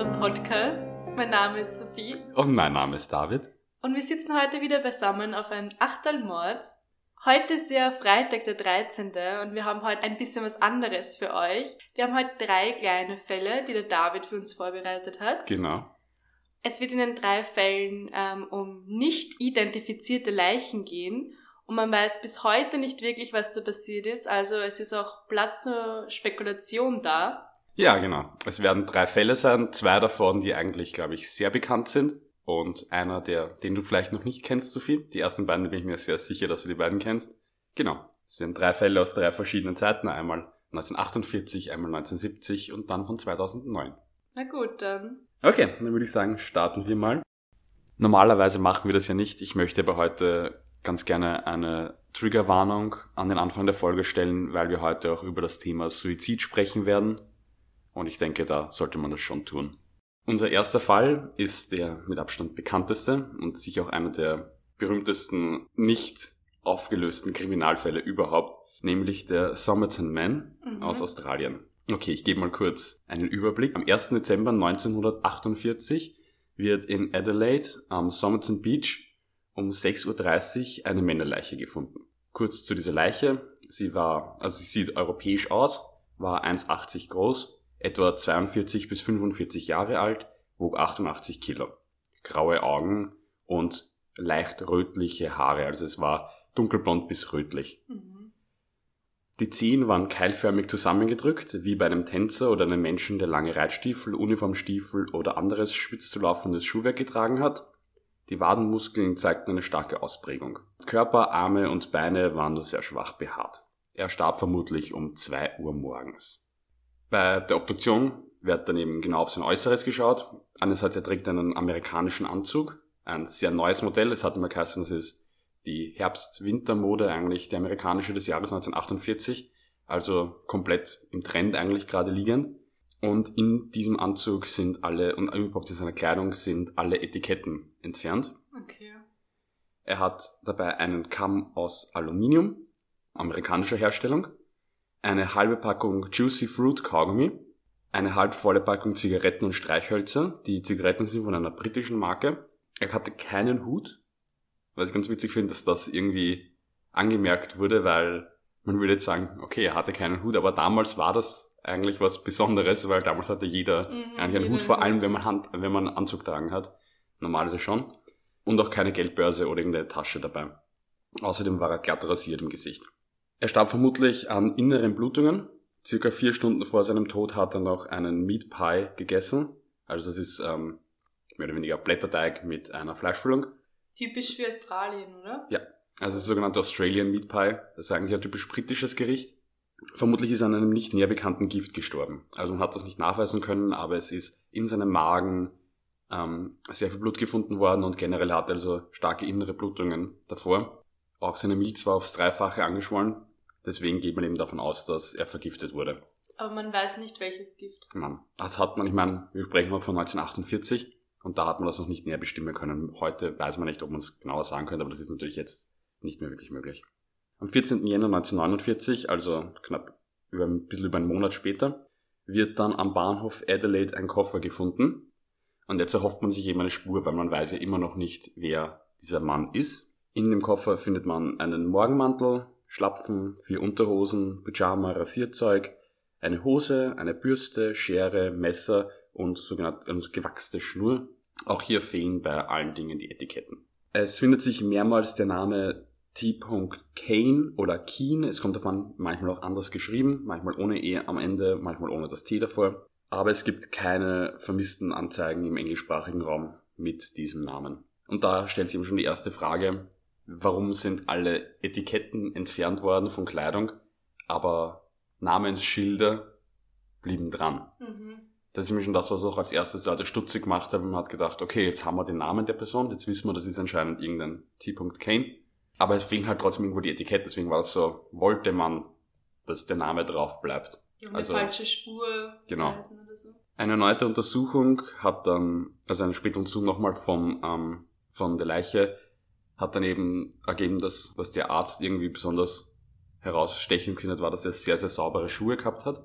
unserem Podcast. Mein Name ist Sophie. Und mein Name ist David. Und wir sitzen heute wieder beisammen auf ein Achtelmord. Heute ist ja Freitag der 13. und wir haben heute ein bisschen was anderes für euch. Wir haben heute drei kleine Fälle, die der David für uns vorbereitet hat. Genau. Es wird in den drei Fällen ähm, um nicht identifizierte Leichen gehen und man weiß bis heute nicht wirklich, was da passiert ist. Also es ist auch Platz zur Spekulation da. Ja, genau. Es werden drei Fälle sein, zwei davon, die eigentlich, glaube ich, sehr bekannt sind. Und einer, der, den du vielleicht noch nicht kennst, Sophie. Die ersten beiden bin ich mir sehr sicher, dass du die beiden kennst. Genau. Es werden drei Fälle aus drei verschiedenen Zeiten. Einmal 1948, einmal 1970 und dann von 2009. Na gut, dann. Okay, dann würde ich sagen, starten wir mal. Normalerweise machen wir das ja nicht. Ich möchte aber heute ganz gerne eine Triggerwarnung an den Anfang der Folge stellen, weil wir heute auch über das Thema Suizid sprechen werden. Und ich denke, da sollte man das schon tun. Unser erster Fall ist der mit Abstand bekannteste und sicher auch einer der berühmtesten nicht aufgelösten Kriminalfälle überhaupt, nämlich der Somerton Man mhm. aus Australien. Okay, ich gebe mal kurz einen Überblick. Am 1. Dezember 1948 wird in Adelaide am Somerton Beach um 6.30 Uhr eine Männerleiche gefunden. Kurz zu dieser Leiche. Sie war, also sie sieht europäisch aus, war 1,80 groß, etwa 42 bis 45 Jahre alt, wog 88 Kilo. Graue Augen und leicht rötliche Haare, also es war dunkelblond bis rötlich. Mhm. Die Zehen waren keilförmig zusammengedrückt, wie bei einem Tänzer oder einem Menschen, der lange Reitstiefel, Uniformstiefel oder anderes spitz zu laufendes Schuhwerk getragen hat. Die Wadenmuskeln zeigten eine starke Ausprägung. Körper, Arme und Beine waren nur sehr schwach behaart. Er starb vermutlich um zwei Uhr morgens. Bei der Obduktion wird dann eben genau auf sein Äußeres geschaut. Einerseits er trägt einen amerikanischen Anzug, ein sehr neues Modell. Es hat immer geheißen, das ist die Herbst-Winter-Mode eigentlich, die amerikanische des Jahres 1948. Also komplett im Trend eigentlich gerade liegend. Und in diesem Anzug sind alle, und überhaupt in seiner Kleidung sind alle Etiketten entfernt. Okay. Er hat dabei einen Kamm aus Aluminium, amerikanischer Herstellung eine halbe Packung Juicy Fruit Kaugummi, eine halbvolle Packung Zigaretten und Streichhölzer. Die Zigaretten sind von einer britischen Marke. Er hatte keinen Hut, was ich ganz witzig finde, dass das irgendwie angemerkt wurde, weil man würde jetzt sagen, okay, er hatte keinen Hut, aber damals war das eigentlich was Besonderes, weil damals hatte jeder mhm, eigentlich einen Hut, vor allem wenn man Hand, wenn man einen Anzug tragen hat. Normal ist es schon. Und auch keine Geldbörse oder irgendeine Tasche dabei. Außerdem war er glatt rasiert im Gesicht. Er starb vermutlich an inneren Blutungen. Circa vier Stunden vor seinem Tod hat er noch einen Meat Pie gegessen. Also das ist ähm, mehr oder weniger Blätterteig mit einer Fleischfüllung. Typisch für Australien, oder? Ja, also das sogenannte Australian Meat Pie. Das ist eigentlich ein typisch britisches Gericht. Vermutlich ist er an einem nicht näher bekannten Gift gestorben. Also man hat das nicht nachweisen können, aber es ist in seinem Magen ähm, sehr viel Blut gefunden worden und generell hat er also starke innere Blutungen davor. Auch seine Milz war aufs Dreifache angeschwollen. Deswegen geht man eben davon aus, dass er vergiftet wurde. Aber man weiß nicht, welches Gift. Nein, das hat man, ich meine, wir sprechen mal von 1948 und da hat man das noch nicht näher bestimmen können. Heute weiß man nicht, ob man es genauer sagen könnte, aber das ist natürlich jetzt nicht mehr wirklich möglich. Am 14. Jänner 1949, also knapp über, ein bisschen über einen Monat später, wird dann am Bahnhof Adelaide ein Koffer gefunden. Und jetzt erhofft man sich eben eine Spur, weil man weiß ja immer noch nicht, wer dieser Mann ist. In dem Koffer findet man einen Morgenmantel, Schlapfen, vier Unterhosen, Pyjama, Rasierzeug, eine Hose, eine Bürste, Schere, Messer und sogenannte also gewachste Schnur. Auch hier fehlen bei allen Dingen die Etiketten. Es findet sich mehrmals der Name T. Kane oder Keen. Es kommt davon manchmal auch anders geschrieben, manchmal ohne E am Ende, manchmal ohne das T davor. Aber es gibt keine vermissten Anzeigen im englischsprachigen Raum mit diesem Namen. Und da stellt sich eben schon die erste Frage, warum sind alle Etiketten entfernt worden von Kleidung, aber Namensschilder blieben dran. Mhm. Das ist mir schon das, was auch als erstes Leute stutzig gemacht haben. Man hat gedacht, okay, jetzt haben wir den Namen der Person, jetzt wissen wir, das ist anscheinend irgendein T. Kane. Aber es fehlen halt trotzdem irgendwo die Etikette, deswegen war das so, wollte man, dass der Name drauf bleibt. Ja, eine also, falsche Spur. Genau. So. Eine erneute Untersuchung hat dann, also eine spätere Untersuchung nochmal vom, ähm, von der Leiche hat dann eben ergeben, dass was der Arzt irgendwie besonders herausstechend gesehen hat, war, dass er sehr, sehr saubere Schuhe gehabt hat.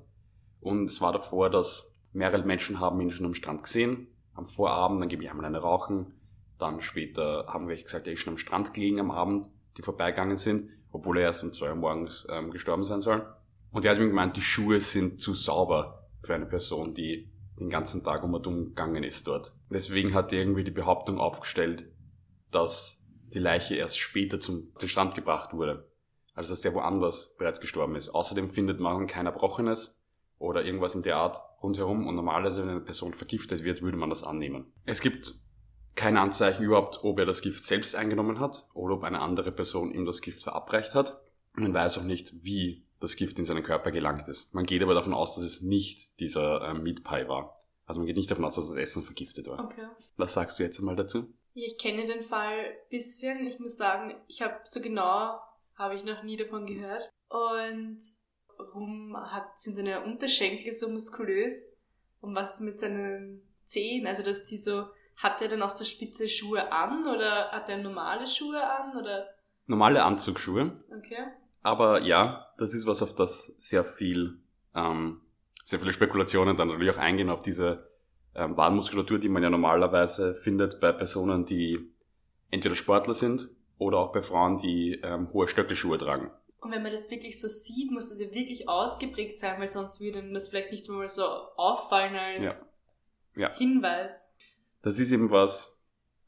Und es war davor, dass mehrere Menschen haben ihn schon am Strand gesehen, am Vorabend, dann gebe ich einmal eine rauchen, dann später haben welche gesagt, er ist schon am Strand gelegen am Abend, die vorbeigegangen sind, obwohl er erst um zwei Uhr morgens ähm, gestorben sein soll. Und er hat mir gemeint, die Schuhe sind zu sauber für eine Person, die den ganzen Tag um und um gegangen ist dort. Deswegen hat er irgendwie die Behauptung aufgestellt, dass die Leiche erst später zum Strand gebracht wurde. Also dass der woanders bereits gestorben ist. Außerdem findet man kein Erbrochenes oder irgendwas in der Art rundherum und normalerweise, wenn eine Person vergiftet wird, würde man das annehmen. Es gibt kein Anzeichen überhaupt, ob er das Gift selbst eingenommen hat oder ob eine andere Person ihm das Gift verabreicht hat. Man weiß auch nicht, wie das Gift in seinen Körper gelangt ist. Man geht aber davon aus, dass es nicht dieser äh, Meat Pie war. Also man geht nicht davon aus, dass das Essen vergiftet war. Okay. Was sagst du jetzt einmal dazu? Ich kenne den Fall bisschen. Ich muss sagen, ich habe so genau, habe ich noch nie davon gehört. Und warum hat, sind seine Unterschenkel so muskulös? Und was ist mit seinen Zehen? Also, dass die so, hat er dann aus der Spitze Schuhe an oder hat er normale Schuhe an oder? Normale Anzugsschuhe. Okay. Aber ja, das ist was, auf das sehr viel, ähm, sehr viele Spekulationen dann natürlich auch eingehen auf diese ähm, Wadenmuskulatur, die man ja normalerweise findet bei Personen, die entweder Sportler sind oder auch bei Frauen, die ähm, hohe Stöckelschuhe tragen. Und wenn man das wirklich so sieht, muss das ja wirklich ausgeprägt sein, weil sonst würde das vielleicht nicht mal so auffallen als Ja. Ja. Hinweis. Das ist eben was,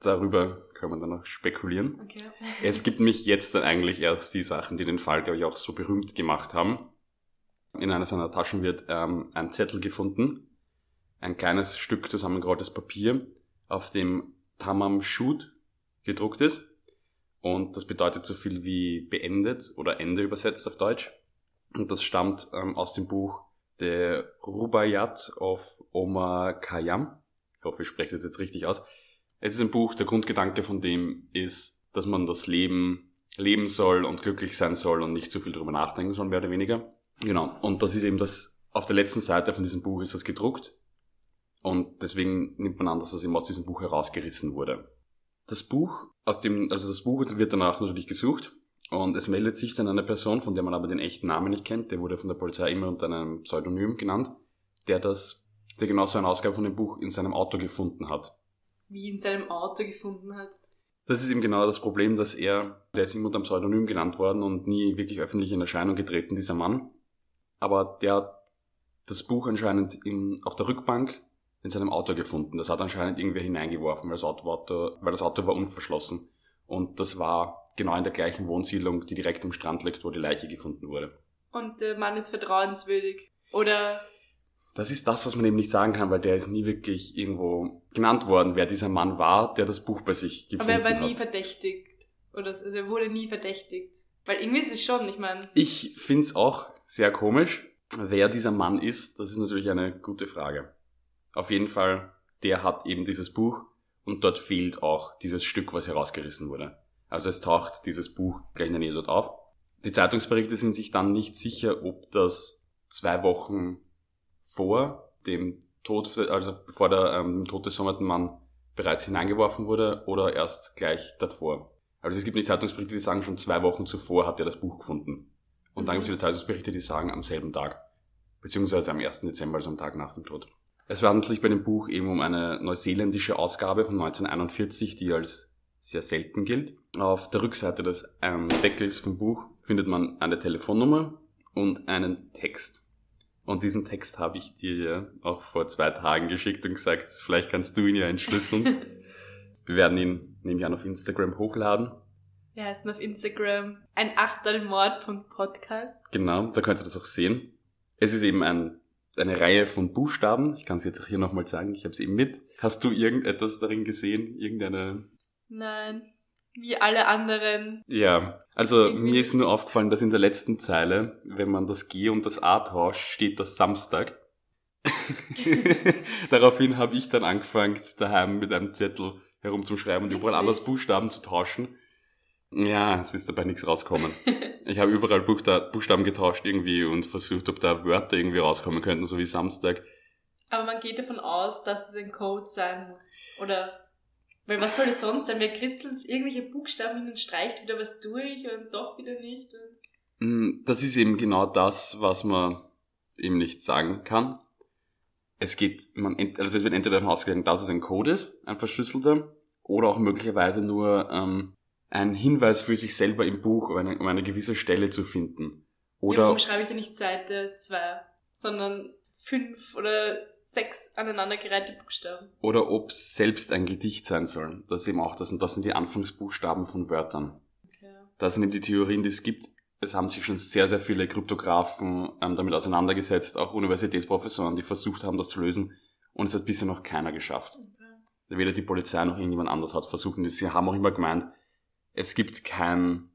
darüber können wir dann noch spekulieren. Okay. Es gibt mich jetzt dann eigentlich erst die Sachen, die den Fall, glaube ich, auch so berühmt gemacht haben. In einer seiner Taschen wird ähm, ein Zettel gefunden, ein kleines Stück zusammengerolltes Papier, auf dem Tamam Shud gedruckt ist. Und das bedeutet so viel wie beendet oder Ende übersetzt auf Deutsch. Und das stammt ähm, aus dem Buch der Rubaiyat of Omar Khayyam. Ich hoffe, ich spreche das jetzt richtig aus. Es ist ein Buch, der Grundgedanke von dem ist, dass man das Leben leben soll und glücklich sein soll und nicht zu viel drüber nachdenken soll, mehr oder weniger. Genau. Und das ist eben das, auf der letzten Seite von diesem Buch ist das gedruckt. Und deswegen nimmt man an, dass das eben aus diesem Buch herausgerissen wurde. Das Buch, aus dem, also das Buch wird danach natürlich gesucht. Und es meldet sich dann eine Person, von der man aber den echten Namen nicht kennt, der wurde von der Polizei immer unter einem Pseudonym genannt, der das, der genauso eine Ausgabe von dem Buch in seinem Auto gefunden hat. Wie in seinem Auto gefunden hat. Das ist eben genau das Problem, dass er, der ist immer unter einem Pseudonym genannt worden und nie wirklich öffentlich in Erscheinung getreten, dieser Mann. Aber der hat das Buch anscheinend in, auf der Rückbank in seinem Auto gefunden. Das hat anscheinend irgendwer hineingeworfen, weil das Auto, war, weil das Auto war unverschlossen. Und das war genau in der gleichen Wohnsiedlung, die direkt am Strand liegt, wo die Leiche gefunden wurde. Und der Mann ist vertrauenswürdig. Oder Das ist das, was man eben nicht sagen kann, weil der ist nie wirklich irgendwo genannt worden, wer dieser Mann war, der das Buch bei sich gefunden aber er war nie hat. verdächtigt. Oder also er wurde nie verdächtigt. Weil irgendwie ist es schon, ich meine, Ich find's auch sehr komisch. Wer dieser Mann ist, das ist natürlich eine gute Frage. Auf jeden Fall, der hat eben dieses Buch und dort fehlt auch dieses Stück, was herausgerissen wurde. Also es taucht dieses Buch gleich in der Nähe dort auf. Die Zeitungsberichte sind sich dann nicht sicher, ob das zwei Wochen vor dem Tod, also bevor der ähm, Tod des sommerten Mann bereits hineingeworfen wurde oder erst gleich davor. Also es gibt nicht Zeitungsberichte, die sagen, schon zwei Wochen zuvor hat er das Buch gefunden. Und dann Mhm. gibt es wieder Zeitungsberichte, die sagen am selben Tag. Beziehungsweise am 1. Dezember, also am Tag nach dem Tod. Es handelt sich bei dem Buch eben um eine neuseeländische Ausgabe von 1941, die als sehr selten gilt. Auf der Rückseite des ähm, Deckels vom Buch findet man eine Telefonnummer und einen Text. Und diesen Text habe ich dir ja auch vor zwei Tagen geschickt und gesagt, vielleicht kannst du ihn ja entschlüsseln. Wir werden ihn, nehme ich an, auf Instagram hochladen. wir heißen auf Instagram ein Achtelmord.podcast. Genau, da könnt ihr das auch sehen. Es ist eben ein, eine Reihe von Buchstaben. Ich kann es jetzt auch hier nochmal sagen, ich habe es eben mit. Hast du irgendetwas darin gesehen? Irgendeine... Nein, wie alle anderen. Ja, also mir ist nur aufgefallen, dass in der letzten Zeile, wenn man das G und das A tauscht, steht das Samstag. Daraufhin habe ich dann angefangen, daheim mit einem Zettel herumzuschreiben und überall anders Buchstaben zu tauschen. Ja, es ist dabei nichts rausgekommen. Ich habe überall Buchsta Buchstaben getauscht irgendwie und versucht, ob da Wörter irgendwie rauskommen könnten, so wie Samstag. Aber man geht davon aus, dass es ein Code sein muss. Oder, weil was soll es sonst sein? Wer kritzelt irgendwelche Buchstaben hin und streicht wieder was durch und doch wieder nicht? Und Mm, Das ist eben genau das, was man eben nicht sagen kann. es geht, man, also es wird entweder davon ausgegangen, dass es ein Code ist, ein verschlüsselter, oder auch möglicherweise nur ähm, ein Hinweis für sich selber im Buch, um eine, um eine gewisse Stelle zu finden. Oder warum schreibe ich ja nicht Seite 2, sondern fünf oder sechs aneinandergereihte Buchstaben. Oder ob es selbst ein Gedicht sein soll. Das ist eben auch das. Und das sind die Anfangsbuchstaben von Wörtern. Okay. Das sind eben die Theorien, die es gibt. Es haben sich schon sehr, sehr viele Kryptografen ähm, damit auseinandergesetzt, auch Universitätsprofessoren, die versucht haben, das zu lösen. Und es hat bisher noch keiner geschafft. Okay. Weder die Polizei noch irgendjemand anders hat es versucht. Und sie haben auch immer gemeint, es gibt kein,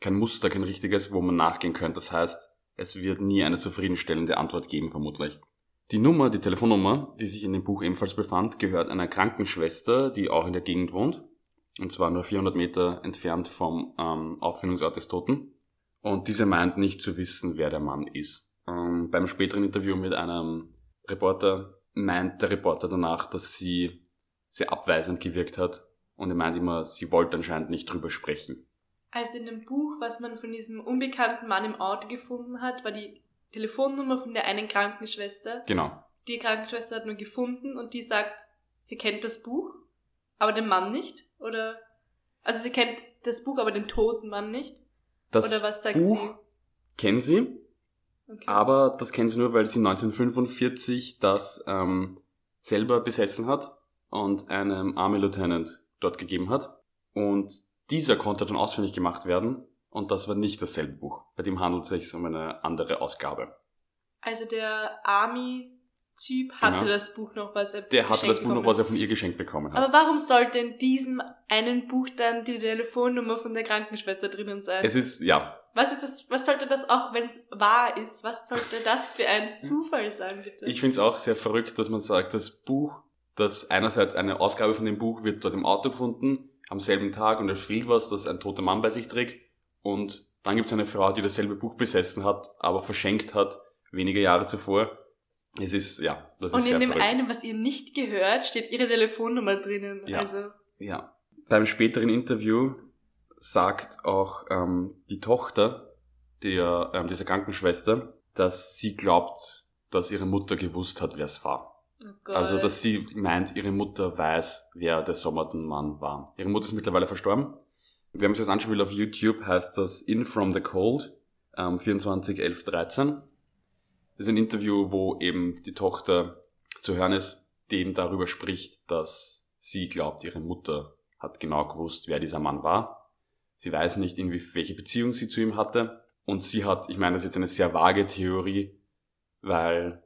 kein Muster, kein richtiges, wo man nachgehen könnte. Das heißt, es wird nie eine zufriedenstellende Antwort geben, vermutlich. Die Nummer, die Telefonnummer, die sich in dem Buch ebenfalls befand, gehört einer Krankenschwester, die auch in der Gegend wohnt. Und zwar nur 400 Meter entfernt vom ähm, Auffindungsort des Toten. Und diese meint nicht zu wissen, wer der Mann ist. Ähm, beim späteren Interview mit einem Reporter meint der Reporter danach, dass sie sehr abweisend gewirkt hat. Und er meint immer, sie wollte anscheinend nicht drüber sprechen. Also in dem Buch, was man von diesem unbekannten Mann im Auto gefunden hat, war die Telefonnummer von der einen Krankenschwester. Genau. Die Krankenschwester hat nur gefunden und die sagt, sie kennt das Buch, aber den Mann nicht. Oder also sie kennt das Buch, aber den toten Mann nicht. Das Oder was sagt Buch sie? Kennen sie. Okay. Aber das kennen sie nur, weil sie 1945 das ähm, selber besessen hat und einem Army Lieutenant dort gegeben hat. Und dieser konnte dann ausfindig gemacht werden und das war nicht dasselbe Buch. Bei dem handelt es sich um eine andere Ausgabe. Also der Army-Typ hatte genau. das Buch noch, was er Der hatte das Buch noch, was er von ihr geschenkt bekommen hat. Aber warum sollte in diesem einen Buch dann die Telefonnummer von der Krankenschwester drinnen sein? Es ist, ja. Was ist das, was sollte das auch, wenn es wahr ist, was sollte das für ein Zufall sein, bitte? Ich finde es auch sehr verrückt, dass man sagt, das Buch, das einerseits eine Ausgabe von dem Buch wird dort im Auto gefunden, am selben Tag und er fehlt was, das ein toter Mann bei sich trägt und dann gibt es eine Frau, die dasselbe Buch besessen hat, aber verschenkt hat, wenige Jahre zuvor. Es ist, ja, das Und ist in dem verrückt. einen, was ihr nicht gehört, steht ihre Telefonnummer drinnen. Ja. Also. Ja. Beim späteren Interview sagt auch ähm, die Tochter der, ähm, dieser Krankenschwester, dass sie glaubt, dass ihre Mutter gewusst hat, wer es war. Oh also, dass sie meint, ihre Mutter weiß, wer der Sommerton-Mann war. Ihre Mutter ist mittlerweile verstorben wir haben uns das anschauen will auf YouTube, heißt das In From the Cold, ähm, 24, 11, 13. Das ist ein Interview, wo eben die Tochter zu hören ist, eben darüber spricht, dass sie glaubt, ihre Mutter hat genau gewusst, wer dieser Mann war. Sie weiß nicht, irgendwie welche Beziehung sie zu ihm hatte. Und sie hat, ich meine, das ist jetzt eine sehr vage Theorie, weil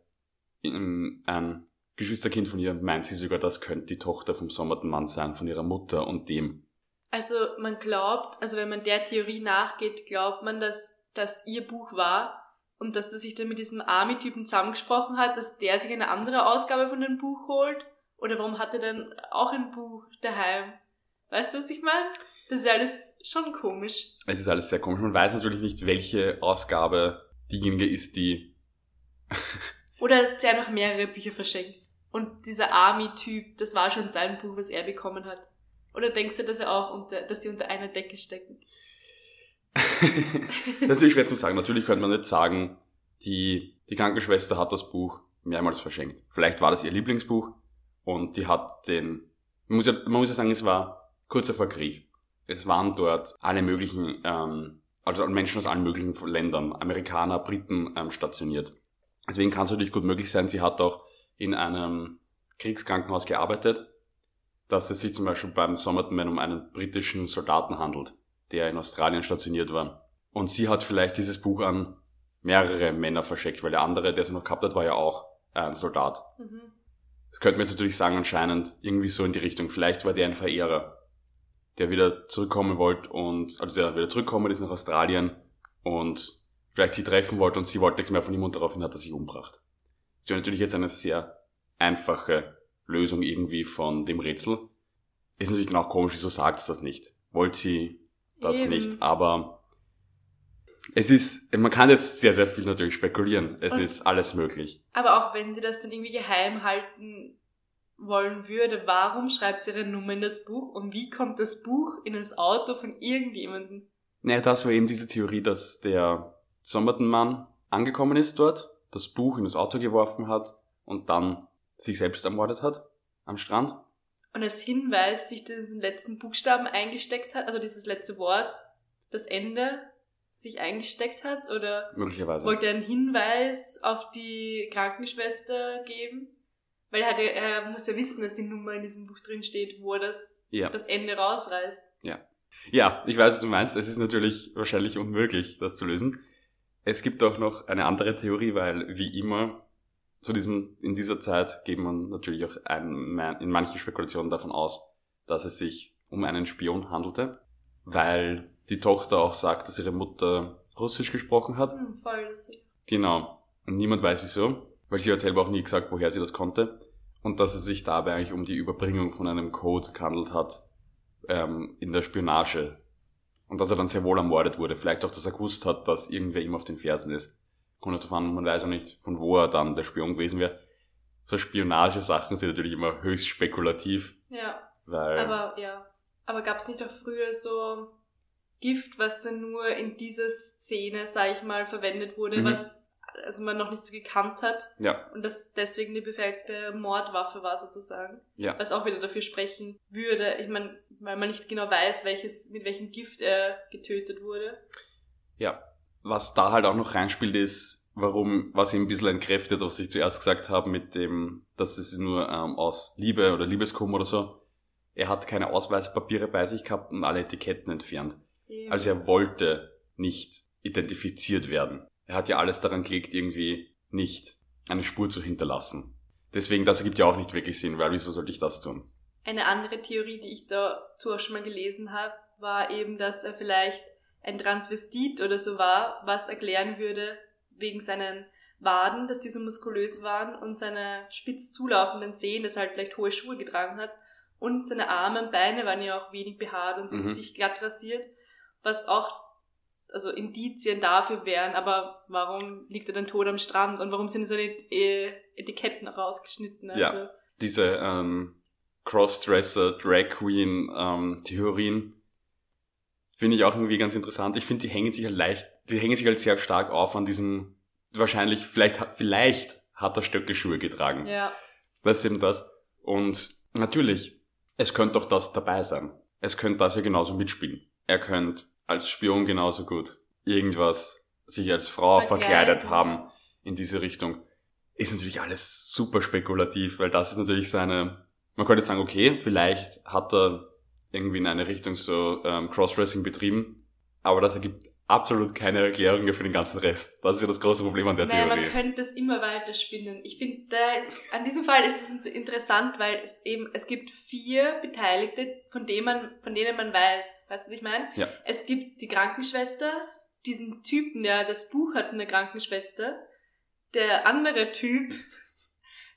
ein Geschwisterkind von ihr meint sie sogar, das könnte die Tochter vom sommerten Mann sein, von ihrer Mutter und dem also man glaubt, also wenn man der Theorie nachgeht, glaubt man, dass das ihr Buch war und dass er sich dann mit diesem Army-Typen zusammengesprochen hat, dass der sich eine andere Ausgabe von dem Buch holt. Oder warum hat er dann auch ein Buch daheim? Weißt du, was ich meine? Das ist alles schon komisch. Es ist alles sehr komisch. Man weiß natürlich nicht, welche Ausgabe diejenige ist, die. Oder der noch mehrere Bücher verschenkt. Und dieser Army-Typ, das war schon sein Buch, was er bekommen hat. Oder denkst du, dass, er auch unter, dass sie unter einer Decke stecken? das ist natürlich schwer zu sagen. Natürlich könnte man nicht sagen, die, die Krankenschwester hat das Buch mehrmals verschenkt. Vielleicht war das ihr Lieblingsbuch und die hat den, man muss ja, man muss ja sagen, es war kurz vor Krieg. Es waren dort alle möglichen, ähm, also Menschen aus allen möglichen Ländern, Amerikaner, Briten ähm, stationiert. Deswegen kann es natürlich gut möglich sein, sie hat auch in einem Kriegskrankenhaus gearbeitet dass es sich zum Beispiel beim Somerton um einen britischen Soldaten handelt, der in Australien stationiert war. Und sie hat vielleicht dieses Buch an mehrere Männer verschickt, weil der andere, der sie noch gehabt hat, war ja auch ein Soldat. Mhm. Das könnte man jetzt natürlich sagen, anscheinend irgendwie so in die Richtung. Vielleicht war der ein Verehrer, der wieder zurückkommen wollte und, also der wieder zurückkommen ist nach Australien und vielleicht sie treffen wollte und sie wollte nichts mehr von ihm und daraufhin hat er sich umgebracht. Das ist natürlich jetzt eine sehr einfache Lösung irgendwie von dem Rätsel. Ist natürlich dann auch komisch, wieso sagt es das nicht? Wollt sie das Eben. nicht? Aber es ist, man kann jetzt sehr, sehr viel natürlich spekulieren. Es Und, ist alles möglich. Aber auch wenn sie das dann irgendwie geheim halten wollen würde, warum schreibt sie ihre Nummer in das Buch und wie kommt das Buch in das Auto von irgendjemandem? Naja, das war eben diese Theorie, dass der Sommerton-Mann angekommen ist dort, das Buch in das Auto geworfen hat und dann sich selbst ermordet hat am Strand. Und als Hinweis sich diesen letzten Buchstaben eingesteckt hat, also dieses letzte Wort, das Ende sich eingesteckt hat? Oder Möglicherweise. wollte er einen Hinweis auf die Krankenschwester geben? Weil er, hatte, er muss ja wissen, dass die Nummer in diesem Buch drin steht, wo er das, Ja. das Ende rausreißt. Ja, ich weiß, was du meinst. Es ist natürlich wahrscheinlich unmöglich, das zu lösen. Es gibt auch noch eine andere Theorie, weil wie immer zu diesem, in dieser Zeit geht man natürlich auch ein, in manchen Spekulationen davon aus, dass es sich um einen Spion handelte, weil die Tochter auch sagt, dass ihre Mutter Russisch gesprochen hat. Hm, voll lustig. Genau. Und niemand weiß wieso, weil sie hat selber auch nie gesagt, woher sie das konnte. Und dass es sich dabei eigentlich um die Überbringung von einem Code gehandelt hat ähm, in der Spionage. Und dass er dann sehr wohl ermordet wurde. Vielleicht auch, dass er gewusst hat, dass irgendwer ihm auf den Fersen ist. Kommt davon an, man weiß auch nicht, von wo er dann der Spion gewesen wäre. So Spionagesachen sind natürlich immer höchst spekulativ, Ja, weil aber ja. Aber gab es nicht auch früher so Gift, was dann nur in dieser Szene, sag ich mal, verwendet wurde, Mhm. was also man noch nicht so gekannt hat ja, und das deswegen die perfekte Mordwaffe war sozusagen. ja, Was auch wieder dafür sprechen würde. Ich meine, weil man nicht genau weiß, welches, mit welchem Gift er getötet wurde. ja. Was da halt auch noch reinspielt ist, warum, was ihm ein bisschen entkräftet, was ich zuerst gesagt habe, mit dem, dass es nur ähm, aus Liebe oder Liebeskummer oder so. Er hat keine Ausweispapiere bei sich gehabt und alle Etiketten entfernt. Eben. Also er wollte nicht identifiziert werden. Er hat ja alles daran gelegt, irgendwie nicht eine Spur zu hinterlassen. Deswegen, das ergibt ja auch nicht wirklich Sinn, weil wieso sollte ich das tun? Eine andere Theorie, die ich dazu auch schon mal gelesen habe, war eben, dass er vielleicht ein Transvestit oder so war, was erklären würde, wegen seinen Waden, dass die so muskulös waren und seine spitz zulaufenden Zehen, dass er halt vielleicht hohe Schuhe getragen hat und seine Arme und Beine waren ja auch wenig behaart und sein Mhm. Gesicht glatt rasiert, was auch also Indizien dafür wären, aber warum liegt er dann tot am Strand und warum sind seine äh, Etiketten rausgeschnitten? Also, Ja. Diese ähm, Crossdresser, Drag Queen ähm, Theorien finde ich auch irgendwie ganz interessant. Ich finde, die hängen sich halt leicht, die hängen sich halt sehr stark auf an diesem, wahrscheinlich, vielleicht, hat- vielleicht hat er Stöckelschuhe getragen. ja. Das ist eben das. Und natürlich, es könnte doch das dabei sein. Es könnte das ja genauso mitspielen. Er könnte als Spion genauso gut irgendwas sich als Frau Verkleiden. verkleidet haben in diese Richtung. Ist natürlich alles super spekulativ, weil das ist natürlich seine, man könnte sagen, okay, vielleicht hat er irgendwie in eine Richtung so ähm, Crossdressing betrieben, aber das ergibt absolut keine Erklärung mehr für den ganzen Rest. Das ist ja das große Problem an der Naja, Theorie. man könnte es immer weiter spinnen. Ich finde, an diesem Fall ist es so interessant, weil es eben, es gibt vier Beteiligte, von denen man, von denen man weiß. Weißt du, was ich meine? Ja. Es gibt die Krankenschwester, diesen Typen, der das Buch hat von der Krankenschwester, der andere Typ,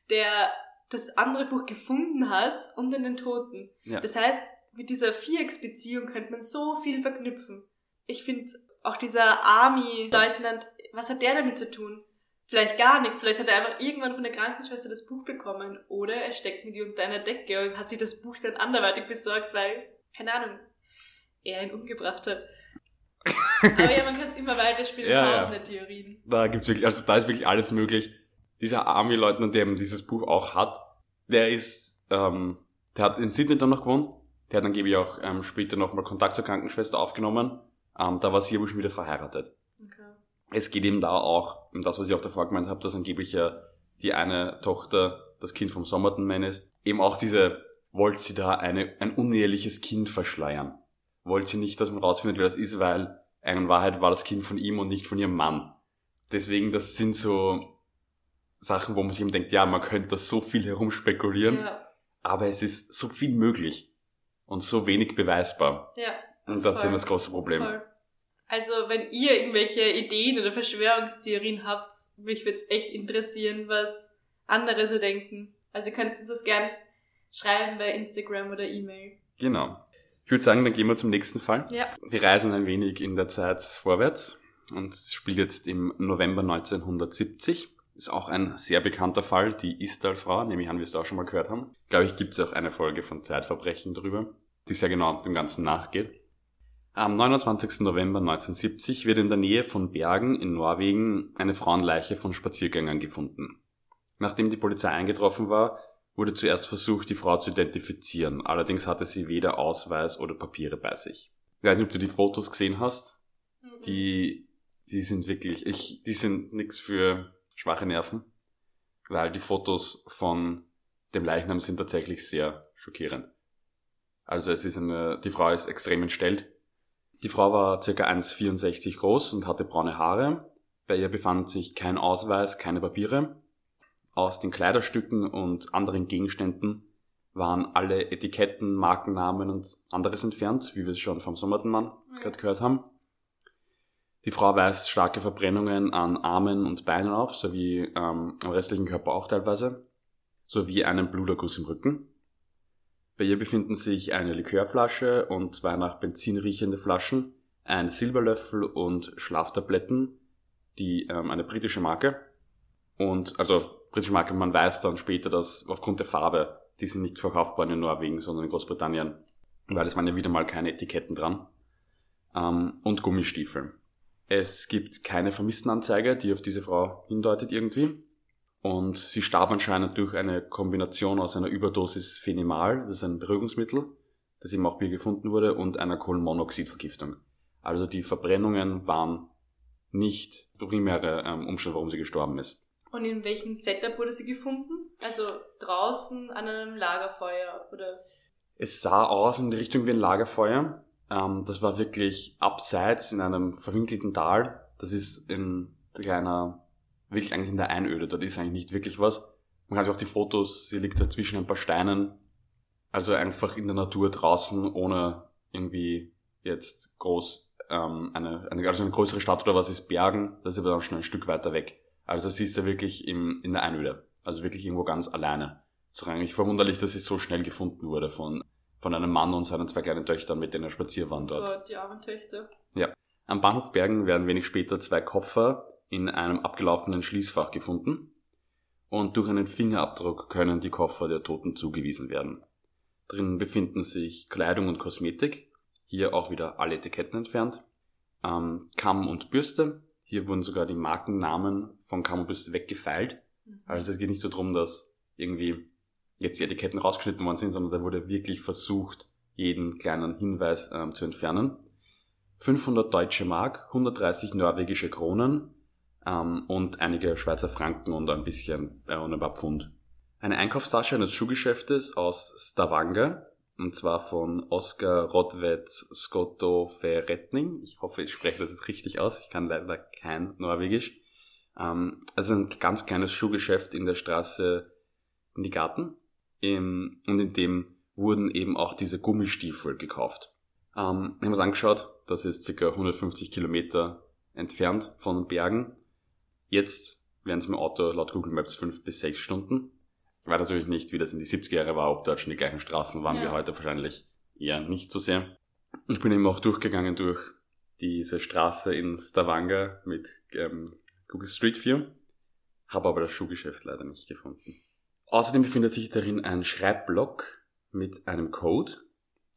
der das andere Buch gefunden hat und dann den Toten. Ja. Das heißt, mit dieser Vierecksbeziehung könnte man so viel verknüpfen. Ich finde auch dieser Army-Leutnant, was hat der damit zu tun? Vielleicht gar nichts. Vielleicht hat er einfach irgendwann von der Krankenschwester das Buch bekommen. Oder er steckt mit ihr unter einer Decke und hat sich das Buch dann anderweitig besorgt, weil, keine Ahnung, er ihn umgebracht hat. Aber ja, man kann es immer weiterspielen, Ja, ja. tausende Theorien. Da gibt's wirklich, also da ist wirklich alles möglich. Dieser Army-Leutnant, der eben dieses Buch auch hat, der ist, ähm, der hat in Sydney dann noch gewohnt. Der hat angeblich auch ähm, später nochmal Kontakt zur Krankenschwester aufgenommen. Ähm, da war sie aber schon wieder verheiratet. Okay. Es geht eben da auch, um das, was ich auch davor gemeint habe, dass angeblich ja die eine Tochter das Kind vom Somerton Man ist. Eben auch diese, wollte sie da eine, ein uneheliches Kind verschleiern. Wollte sie nicht, dass man rausfindet, wer das ist, weil in Wahrheit war das Kind von ihm und nicht von ihrem Mann. Deswegen, das sind so Sachen, wo man sich eben denkt, ja, man könnte da so viel herumspekulieren, Ja, aber es ist so viel möglich und so wenig beweisbar. ja. Und das ist Voll. eben das große Problem. Voll. Also, wenn ihr irgendwelche Ideen oder Verschwörungstheorien habt, mich würde es echt interessieren, was andere so denken. Also, ihr könnt uns das gern schreiben bei Instagram oder E-Mail. Genau. Ich würde sagen, dann gehen wir zum nächsten Fall. Ja. Wir reisen ein wenig in der Zeit vorwärts und es spielt jetzt im November 1970. Ist auch ein sehr bekannter Fall, die Istal-Frau, nehme ich an, wie wir es da auch schon mal gehört haben. Glaube ich, gibt es auch eine Folge von Zeitverbrechen drüber, die sehr genau dem Ganzen nachgeht. Am 29. November 1970 wird in der Nähe von Bergen in Norwegen eine Frauenleiche von Spaziergängern gefunden. Nachdem die Polizei eingetroffen war, wurde zuerst versucht, die Frau zu identifizieren. Allerdings hatte sie weder Ausweis oder Papiere bei sich. Ich weiß nicht, ob du die Fotos gesehen hast. Mhm. Die, die sind wirklich, ich, die sind nichts für schwache Nerven, weil die Fotos von dem Leichnam sind tatsächlich sehr schockierend. Also es ist eine, die Frau ist extrem entstellt. Die Frau war circa 1,64 groß und hatte braune Haare. Bei ihr befand sich kein Ausweis, keine Papiere. Aus den Kleiderstücken und anderen Gegenständen waren alle Etiketten, Markennamen und anderes entfernt, wie wir es schon vom Sommertenmann gerade gehört haben. Die Frau weist starke Verbrennungen an Armen und Beinen auf, sowie ähm, am restlichen Körper auch teilweise, sowie einen Bluterguss im Rücken. Bei ihr befinden sich eine Likörflasche und zwei nach Benzin riechende Flaschen, ein Silberlöffel und Schlaftabletten, die ähm, eine britische Marke. Und also britische Marke, man weiß dann später, dass aufgrund der Farbe, die sind nicht verkauft worden in Norwegen, sondern in Großbritannien, weil es waren ja wieder mal keine Etiketten dran. Ähm, und Gummistiefel. Es gibt keine Vermisstenanzeige, die auf diese Frau hindeutet irgendwie. Und sie starb anscheinend durch eine Kombination aus einer Überdosis Phenimal, das ist ein Beruhigungsmittel, das eben auch gefunden wurde, und einer Kohlenmonoxidvergiftung. Also die Verbrennungen waren nicht der primäre ähm, Umstand, warum sie gestorben ist. Und in welchem Setup wurde sie gefunden? Also draußen an einem Lagerfeuer oder? Es sah aus in die Richtung wie ein Lagerfeuer. Ähm, das war wirklich abseits in einem verwinkelten Tal. Das ist in kleiner, wirklich eigentlich in der Einöde. Dort ist eigentlich nicht wirklich was. Man kann sich auch die Fotos, sie liegt halt zwischen ein paar Steinen. Also einfach in der Natur draußen, ohne irgendwie jetzt groß ähm, eine, eine, also eine größere Stadt oder was ist Bergen. Das ist aber dann schon ein Stück weiter weg. Also sie ist ja wirklich im, in der Einöde. Also wirklich irgendwo ganz alleine. Es ist eigentlich verwunderlich, dass sie so schnell gefunden wurde von, von einem Mann und seinen zwei kleinen Töchtern, mit denen er spazieren waren dort. Oh, die armen Töchter. Ja. Am Bahnhof Bergen werden wenig später zwei Koffer in einem abgelaufenen Schließfach gefunden. Und durch einen Fingerabdruck können die Koffer der Toten zugewiesen werden. Drinnen befinden sich Kleidung und Kosmetik. Hier auch wieder alle Etiketten entfernt. Ähm, Kamm und Bürste. Hier wurden sogar die Markennamen von Kamm und Bürste weggefeilt. Mhm. Also es geht nicht so darum, dass irgendwie jetzt die Etiketten rausgeschnitten worden sind, sondern da wurde wirklich versucht, jeden kleinen Hinweis ähm, zu entfernen. 500 deutsche Mark, 130 norwegische Kronen ähm, und einige Schweizer Franken und ein bisschen äh, und ein paar Pfund. Eine Einkaufstasche eines Schuhgeschäftes aus Stavanger, und zwar von Oskar Rodvet Skotto Ferretning. Ich hoffe, ich spreche das jetzt richtig aus. Ich kann leider kein Norwegisch. Ähm, also ein ganz kleines Schuhgeschäft in der Straße in die Garten. Im, und in dem wurden eben auch diese Gummistiefel gekauft. Ähm, wir haben uns angeschaut, das ist ca. 150 Kilometer entfernt von Bergen. Jetzt wären es dem Auto laut Google Maps 5 bis 6 Stunden. Ich weiß natürlich nicht, wie das in die 70er Jahre war, ob dort schon die gleichen Straßen waren Ja. wie heute wahrscheinlich eher nicht so sehr. Ich bin eben auch durchgegangen durch diese Straße in Stavanger mit ähm, Google Street View, habe aber das Schuhgeschäft leider nicht gefunden. Außerdem befindet sich darin ein Schreibblock mit einem Code.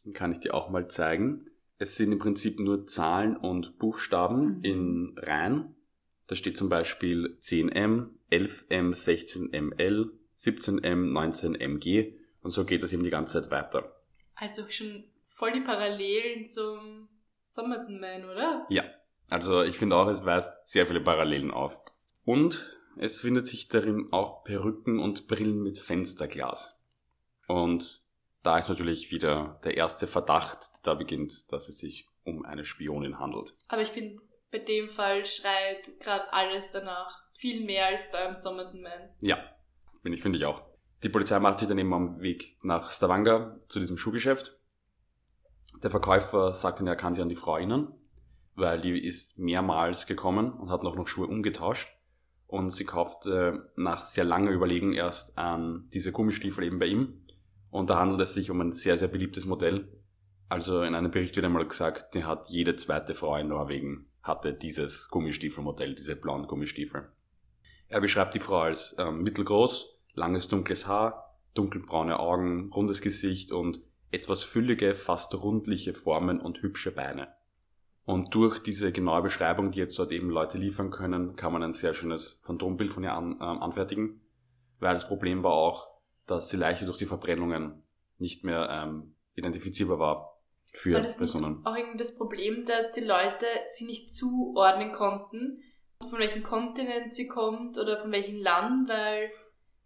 Den kann ich dir auch mal zeigen. Es sind im Prinzip nur Zahlen und Buchstaben Mhm. in Reihen. Da steht zum Beispiel 10M, 11M, 16ML, 17M, 19MG und so geht das eben die ganze Zeit weiter. Also schon voll die Parallelen zum Somerton Man, oder? Ja, also ich finde auch, es weist sehr viele Parallelen auf. Und es findet sich darin auch Perücken und Brillen mit Fensterglas. Und da ist natürlich wieder der erste Verdacht, der da beginnt, dass es sich um eine Spionin handelt. Aber ich finde, bei dem Fall schreit gerade alles danach. Viel mehr als beim Somerton Man. Ja, bin ich, finde ich auch. Die Polizei macht sich dann eben am Weg nach Stavanger zu diesem Schuhgeschäft. Der Verkäufer sagt ihnen, er kann sich an die Frau erinnern, weil die ist mehrmals gekommen und hat noch, noch Schuhe umgetauscht. Und sie kauft äh, nach sehr langer Überlegen erst an diese Gummistiefel eben bei ihm. Und da handelt es sich um ein sehr, sehr beliebtes Modell. Also in einem Bericht wird einmal gesagt, die hat jede zweite Frau in Norwegen hatte dieses Gummistiefelmodell, diese blauen Gummistiefel. Er beschreibt die Frau als ähm, mittelgroß, langes dunkles Haar, dunkelbraune Augen, rundes Gesicht und etwas füllige, fast rundliche Formen und hübsche Beine. Und durch diese genaue Beschreibung, die jetzt dort eben Leute liefern können, kann man ein sehr schönes Phantombild von ihr an, ähm, anfertigen. weil das Problem war auch, dass die Leiche durch die Verbrennungen nicht mehr ähm, identifizierbar war für War das Personen. auch irgendwie das Problem, dass die Leute sie nicht zuordnen konnten, von welchem Kontinent sie kommt oder von welchem Land, weil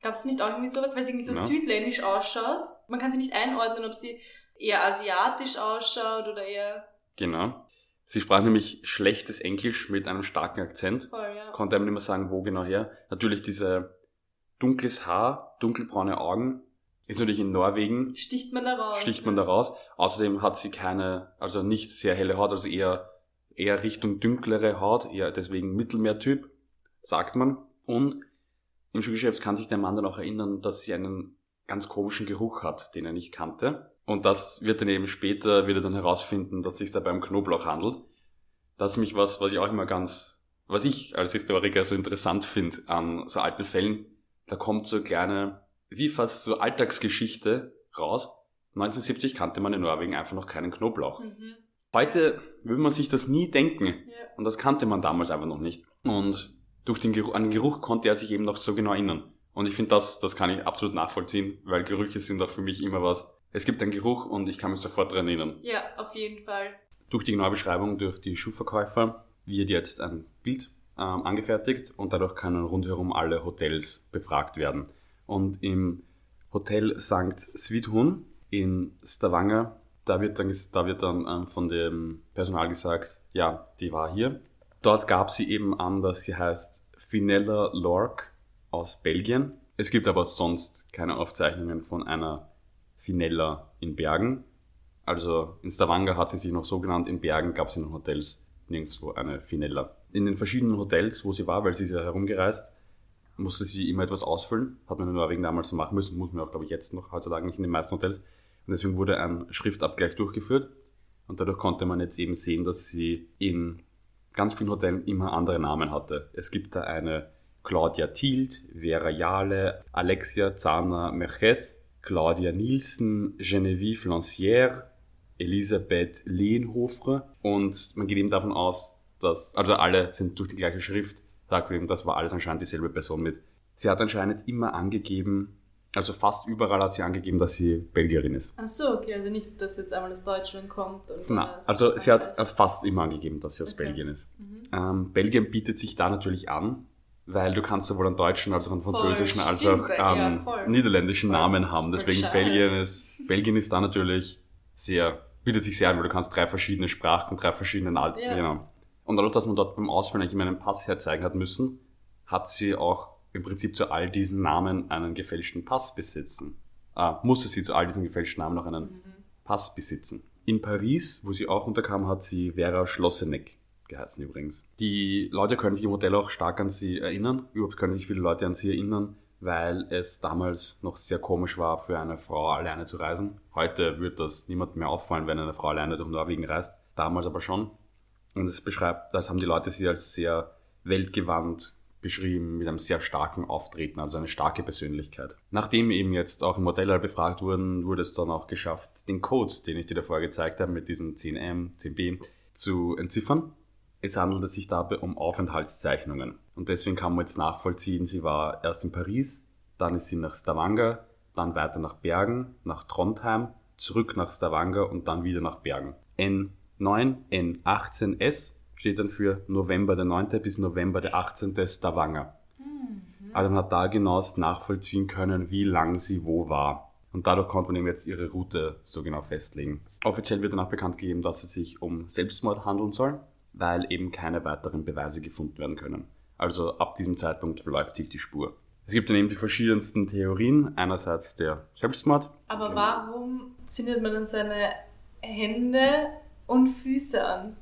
gab es nicht auch irgendwie sowas, weil sie irgendwie so Ja. südländisch ausschaut. Man kann sie nicht einordnen, ob sie eher asiatisch ausschaut oder eher Genau. Sie sprach nämlich schlechtes Englisch mit einem starken Akzent. voll, ja. Konnte einem nicht mehr sagen, wo genau her. Natürlich diese dunkles Haar, dunkelbraune Augen. Ist natürlich in Norwegen, Sticht man da raus. sticht man da raus. Außerdem hat sie keine, also nicht sehr helle Haut, also eher, eher Richtung dunklere Haut, eher deswegen Mittelmeertyp, sagt man. Und im Schulgeschäft kann sich der Mann dann auch erinnern, dass sie einen ganz komischen Geruch hat, den er nicht kannte. Und das wird dann eben später wieder dann herausfinden, dass es sich dabei um Knoblauch handelt. Das ist mich was, was ich auch immer ganz, was ich als Historiker so interessant finde an so alten Fällen. Da kommt so eine kleine, wie fast so Alltagsgeschichte raus. 1970 kannte man in Norwegen einfach noch keinen Knoblauch. Mhm. Heute würde man sich das nie denken. Ja. Und das kannte man damals einfach noch nicht. Und durch den Geruch, an den Geruch konnte er sich eben noch so genau erinnern. Und ich finde, das, das kann ich absolut nachvollziehen, weil Gerüche sind auch für mich immer was. Es gibt einen Geruch und ich kann mich sofort daran erinnern. ja, auf jeden Fall. Durch die genaue Beschreibung durch die Schuhverkäufer wird jetzt ein Bild ähm, angefertigt und dadurch können rundherum alle Hotels befragt werden. Und im Hotel St. Svithun in Stavanger, da wird dann, da wird dann ähm, von dem Personal gesagt, ja, die war hier. Dort gab sie eben an, dass sie heißt Finella Lork aus Belgien. Es gibt aber sonst keine Aufzeichnungen von einer Finella in Bergen. Also in Stavanger hat sie sich noch so genannt, in Bergen gab es in den Hotels nirgendwo eine Finella. In den verschiedenen Hotels, wo sie war, weil sie ist ja herumgereist, musste sie immer etwas ausfüllen. Hat man in Norwegen damals so machen müssen, muss man auch, glaube ich, jetzt noch heutzutage nicht in den meisten Hotels. Und deswegen wurde ein Schriftabgleich durchgeführt. Und dadurch konnte man jetzt eben sehen, dass sie in ganz vielen Hotels immer andere Namen hatte. Es gibt da eine Claudia Tielt, Vera Jale, Alexia Zana Merches, Claudia Nielsen, Genevieve Lancière, Elisabeth Lehenhofre und man geht eben davon aus, dass, also alle sind durch die gleiche Schrift, eben, das war alles anscheinend dieselbe Person mit. Sie hat anscheinend immer angegeben, also fast überall hat sie angegeben, dass sie Belgierin ist. Ach so, okay, also nicht, dass jetzt einmal aus Deutschland kommt und aus- also sie hat fast immer angegeben, dass sie aus Okay. Belgien ist. Mhm. Ähm, Belgien bietet sich da natürlich an, weil du kannst sowohl einen deutschen als auch einen Voll, französischen als stimmt, auch ja, ähm, voll. niederländischen Voll. Namen haben. Voll Deswegen. Belgien ist, Belgien ist da natürlich sehr, bietet sich sehr an, weil du kannst drei verschiedene Sprachen, drei verschiedene Alten, Ja. genau. Und dadurch, dass man dort beim Ausfüllen eigentlich immer einen Pass herzeigen hat müssen, hat sie auch im Prinzip zu all diesen Namen einen gefälschten Pass besitzen. Ah, musste sie zu all diesen gefälschten Namen noch einen Mhm. Pass besitzen. In Paris, wo sie auch unterkam, hat sie Vera Schlosseneck geheißen übrigens. Die Leute können sich im Hotel auch stark an sie erinnern. Überhaupt können sich viele Leute an sie erinnern, weil es damals noch sehr komisch war, für eine Frau alleine zu reisen. Heute wird das niemandem mehr auffallen, wenn eine Frau alleine durch Norwegen reist. Damals aber schon. Und es beschreibt, das haben die Leute sie als sehr weltgewandt beschrieben, mit einem sehr starken Auftreten, also eine starke Persönlichkeit. Nachdem eben jetzt auch im Modell befragt wurden, wurde es dann auch geschafft, den Code, den ich dir davor gezeigt habe, mit diesen 10M, 10B, zu entziffern. Es handelte sich dabei um Aufenthaltszeichnungen. Und deswegen kann man jetzt nachvollziehen, sie war erst in Paris, dann ist sie nach Stavanger, dann weiter nach Bergen, nach Trondheim, zurück nach Stavanger und dann wieder nach Bergen. N9, N18S steht dann für November der 9. bis November der 18. Stavanger. Mhm. Also man hat da genauest nachvollziehen können, wie lang sie wo war. Und dadurch konnte man eben jetzt ihre Route so genau festlegen. Offiziell wird danach bekannt gegeben, dass es sich um Selbstmord handeln soll, weil eben keine weiteren Beweise gefunden werden können. Also ab diesem Zeitpunkt verläuft sich die Spur. Es gibt dann eben die verschiedensten Theorien. Einerseits der Selbstmord. Aber warum zündet man dann seine Hände und Füße an?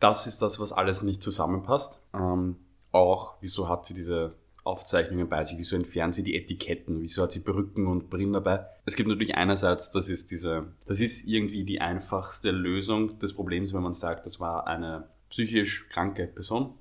Das ist das, was alles nicht zusammenpasst. Ähm, auch, wieso hat sie diese Aufzeichnungen bei sich? Wieso entfernen sie die Etiketten? Wieso hat sie Perücken und Brillen dabei? Es gibt natürlich einerseits, das ist diese, das ist irgendwie die einfachste Lösung des Problems, wenn man sagt, das war eine psychisch kranke Person,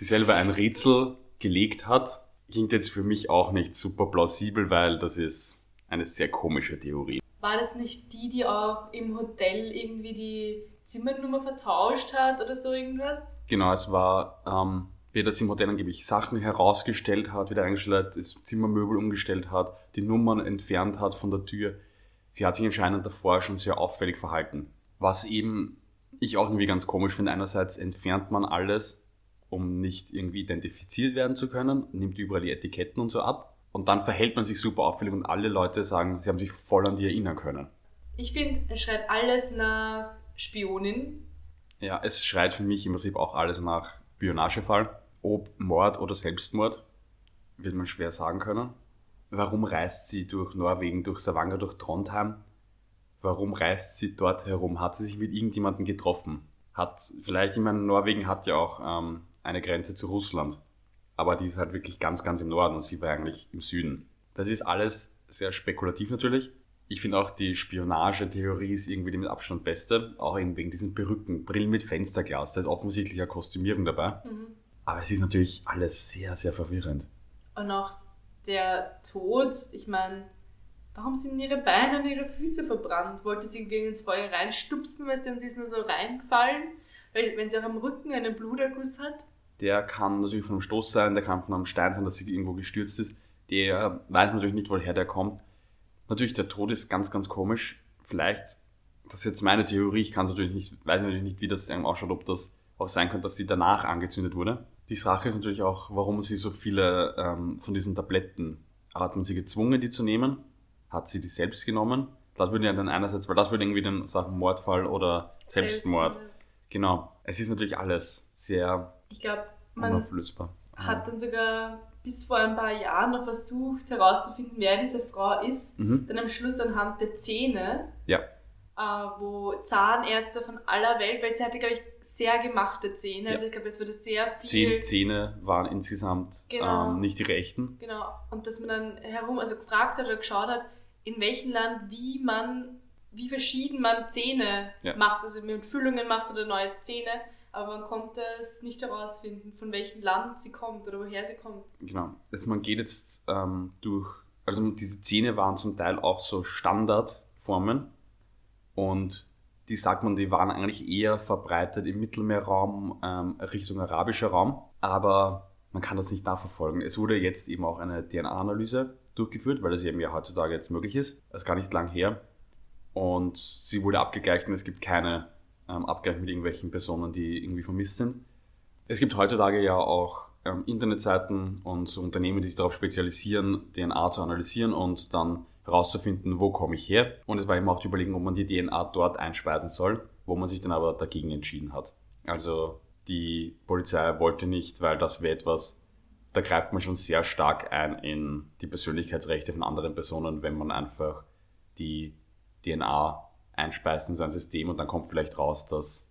die selber ein Rätsel gelegt hat. Klingt jetzt für mich auch nicht super plausibel, weil das ist eine sehr komische Theorie. War das nicht die, die auch im Hotel irgendwie die Zimmernummer vertauscht hat oder so irgendwas? Genau, es war ähm, wie das im Hotel angeblich Sachen herausgestellt hat, wieder eingestellt hat, das Zimmermöbel umgestellt hat, die Nummern entfernt hat von der Tür. Sie hat sich anscheinend davor schon sehr auffällig verhalten. Was eben ich auch irgendwie ganz komisch finde. Einerseits entfernt man alles, um nicht irgendwie identifiziert werden zu können, nimmt überall die Etiketten und so ab. Und dann verhält man sich super auffällig und alle Leute sagen, sie haben sich voll an die erinnern können. Ich finde, es schreit alles nach Spionin. Ja, es schreit für mich im Prinzip auch alles nach Spionagefall. Ob Mord oder Selbstmord, wird man schwer sagen können. Warum reist sie durch Norwegen, durch Stavanger, durch Trondheim? Warum reist sie dort herum? Hat sie sich mit irgendjemandem getroffen? Hat, vielleicht, ich meine, Norwegen hat ja auch ähm, eine Grenze zu Russland. Aber die ist halt wirklich ganz, ganz im Norden und sie war eigentlich im Süden. Das ist alles sehr spekulativ natürlich. Ich finde auch die Spionagetheorie ist irgendwie die mit Abstand beste, auch eben wegen diesen Perücken, Brillen mit Fensterglas, da ist offensichtlich eine Kostümierung dabei. Mhm. Aber es ist natürlich alles sehr, sehr verwirrend. Und auch der Tod, ich meine, warum sind ihre Beine und ihre Füße verbrannt? Wollte sie irgendwie ins Feuer reinstupsen, weil sie dann ist nur so reingefallen? Weil, wenn sie auch am Rücken einen Bluterguss hat? Der kann natürlich vom Stoß sein, der kann von einem Stein sein, dass sie irgendwo gestürzt ist. Der weiß natürlich nicht, woher der kommt. Natürlich, der Tod ist ganz, ganz komisch. Vielleicht, das ist jetzt meine Theorie, ich kann natürlich nicht, weiß natürlich nicht, wie das ausschaut, ob das auch sein könnte, dass sie danach angezündet wurde. Die Sache ist natürlich auch, warum sie so viele ähm, von diesen Tabletten, hat man sie gezwungen, die zu nehmen? Hat sie die selbst genommen? Das würde ja dann einerseits, weil das würde irgendwie dann sagen Mordfall oder Selbstmord. Selbstmord. Genau. Es ist natürlich alles sehr ich glaube, man unauflösbar. hat dann sogar bis vor ein paar Jahren noch versucht herauszufinden, wer diese Frau ist. Mhm. Dann am Schluss anhand der Zähne, ja. äh, wo Zahnärzte von aller Welt, weil sie hatte, glaube ich, sehr gemachte Zähne. Ja. Also ich glaube, es wurde sehr viel. Zehn Zähne waren insgesamt genau. ähm, nicht die rechten. Genau. Und dass man dann herum, also gefragt hat oder geschaut hat, in welchem Land wie man, wie verschieden man Zähne ja. macht, also mit Füllungen macht oder neue Zähne aber man konnte es nicht herausfinden, von welchem Land sie kommt oder woher sie kommt. Genau. Also man geht jetzt ähm, durch, also diese Zähne waren zum Teil auch so Standardformen und die sagt man, die waren eigentlich eher verbreitet im Mittelmeerraum ähm, Richtung arabischer Raum, aber man kann das nicht nachverfolgen. Es wurde jetzt eben auch eine DNA-Analyse durchgeführt, weil das eben ja heutzutage jetzt möglich ist. Das ist gar nicht lang her. Und sie wurde abgegleicht und es gibt keine ähm, Abgleich mit irgendwelchen Personen, die irgendwie vermisst sind. Es gibt heutzutage ja auch ähm, Internetseiten und so Unternehmen, die sich darauf spezialisieren, DNA zu analysieren und dann herauszufinden, wo komme ich her. Und es war eben auch die Überlegung, ob man die DNA dort einspeisen soll, wo man sich dann aber dagegen entschieden hat. Also die Polizei wollte nicht, weil das wäre etwas, da greift man schon sehr stark ein in die Persönlichkeitsrechte von anderen Personen, wenn man einfach die DNA einspeisen in so ein System und dann kommt vielleicht raus, dass